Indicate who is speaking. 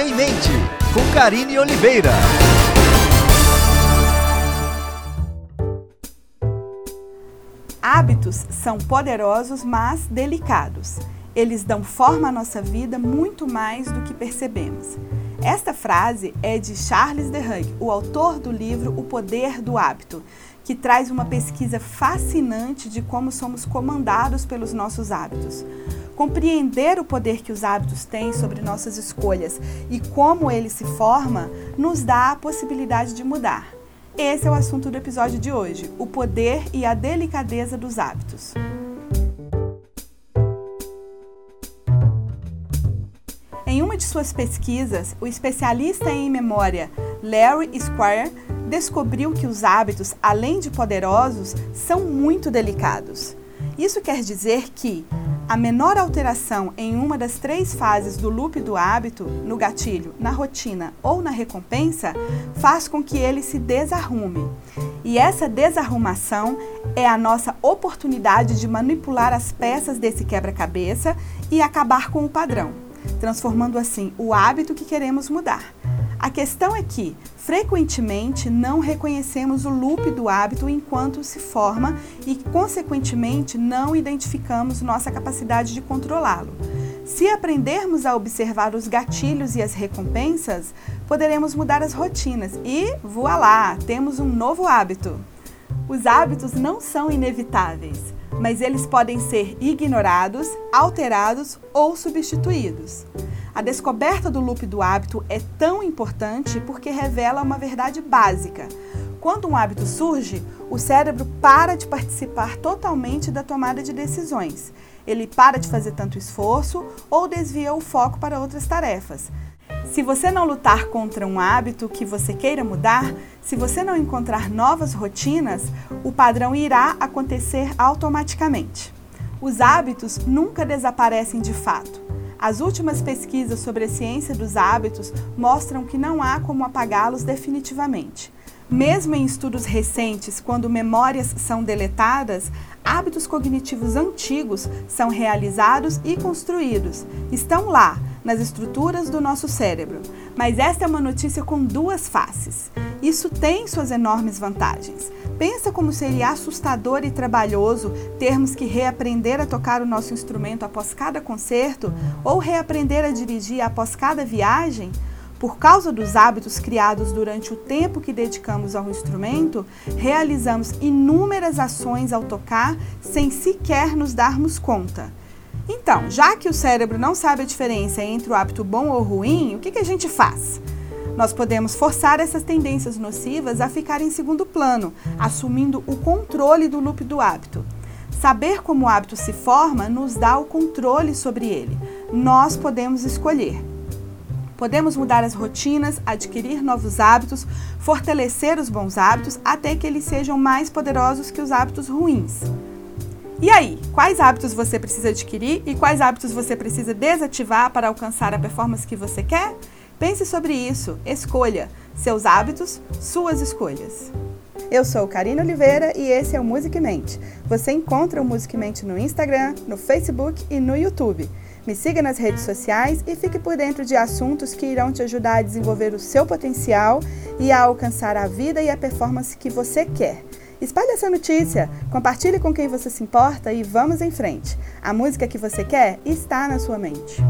Speaker 1: Em Mente, com Karine Oliveira.
Speaker 2: Hábitos são poderosos, mas delicados. Eles dão forma à nossa vida muito mais do que percebemos. Esta frase é de Charles Duhigg, o autor do livro O Poder do Hábito, que traz uma pesquisa fascinante de como somos comandados pelos nossos hábitos. Compreender o poder que os hábitos têm sobre nossas escolhas e como ele se forma nos dá a possibilidade de mudar. Esse é o assunto do episódio de hoje: o poder e a delicadeza dos hábitos. Em uma de suas pesquisas, o especialista em memória Larry Squire descobriu que os hábitos, além de poderosos, são muito delicados. Isso quer dizer que a menor alteração em uma das três fases do loop do hábito, no gatilho, na rotina ou na recompensa, faz com que ele se desarrume. E essa desarrumação é a nossa oportunidade de manipular as peças desse quebra-cabeça e acabar com o padrão transformando assim o hábito que queremos mudar. A questão é que, frequentemente, não reconhecemos o loop do hábito enquanto se forma e, consequentemente, não identificamos nossa capacidade de controlá-lo. Se aprendermos a observar os gatilhos e as recompensas, poderemos mudar as rotinas e, voilá, temos um novo hábito. Os hábitos não são inevitáveis mas eles podem ser ignorados, alterados ou substituídos. A descoberta do loop do hábito é tão importante porque revela uma verdade básica. Quando um hábito surge, o cérebro para de participar totalmente da tomada de decisões. Ele para de fazer tanto esforço ou desvia o foco para outras tarefas. Se você não lutar contra um hábito que você queira mudar, se você não encontrar novas rotinas, o padrão irá acontecer automaticamente. Os hábitos nunca desaparecem de fato. As últimas pesquisas sobre a ciência dos hábitos mostram que não há como apagá-los definitivamente. Mesmo em estudos recentes, quando memórias são deletadas, hábitos cognitivos antigos são realizados e construídos. Estão lá, nas estruturas do nosso cérebro. Mas esta é uma notícia com duas faces. Isso tem suas enormes vantagens. Pensa como seria assustador e trabalhoso termos que reaprender a tocar o nosso instrumento após cada concerto ou reaprender a dirigir após cada viagem? Por causa dos hábitos criados durante o tempo que dedicamos ao instrumento, realizamos inúmeras ações ao tocar sem sequer nos darmos conta. Então, já que o cérebro não sabe a diferença entre o hábito bom ou ruim, o que, que a gente faz? Nós podemos forçar essas tendências nocivas a ficar em segundo plano, assumindo o controle do loop do hábito. Saber como o hábito se forma nos dá o controle sobre ele. Nós podemos escolher. Podemos mudar as rotinas, adquirir novos hábitos, fortalecer os bons hábitos até que eles sejam mais poderosos que os hábitos ruins. E aí, quais hábitos você precisa adquirir e quais hábitos você precisa desativar para alcançar a performance que você quer? Pense sobre isso, escolha seus hábitos, suas escolhas. Eu sou Karina Oliveira e esse é o Music Mente. Você encontra o Music Mente no Instagram, no Facebook e no YouTube. Me siga nas redes sociais e fique por dentro de assuntos que irão te ajudar a desenvolver o seu potencial e a alcançar a vida e a performance que você quer. Espalhe essa notícia, compartilhe com quem você se importa e vamos em frente. A música que você quer está na sua mente.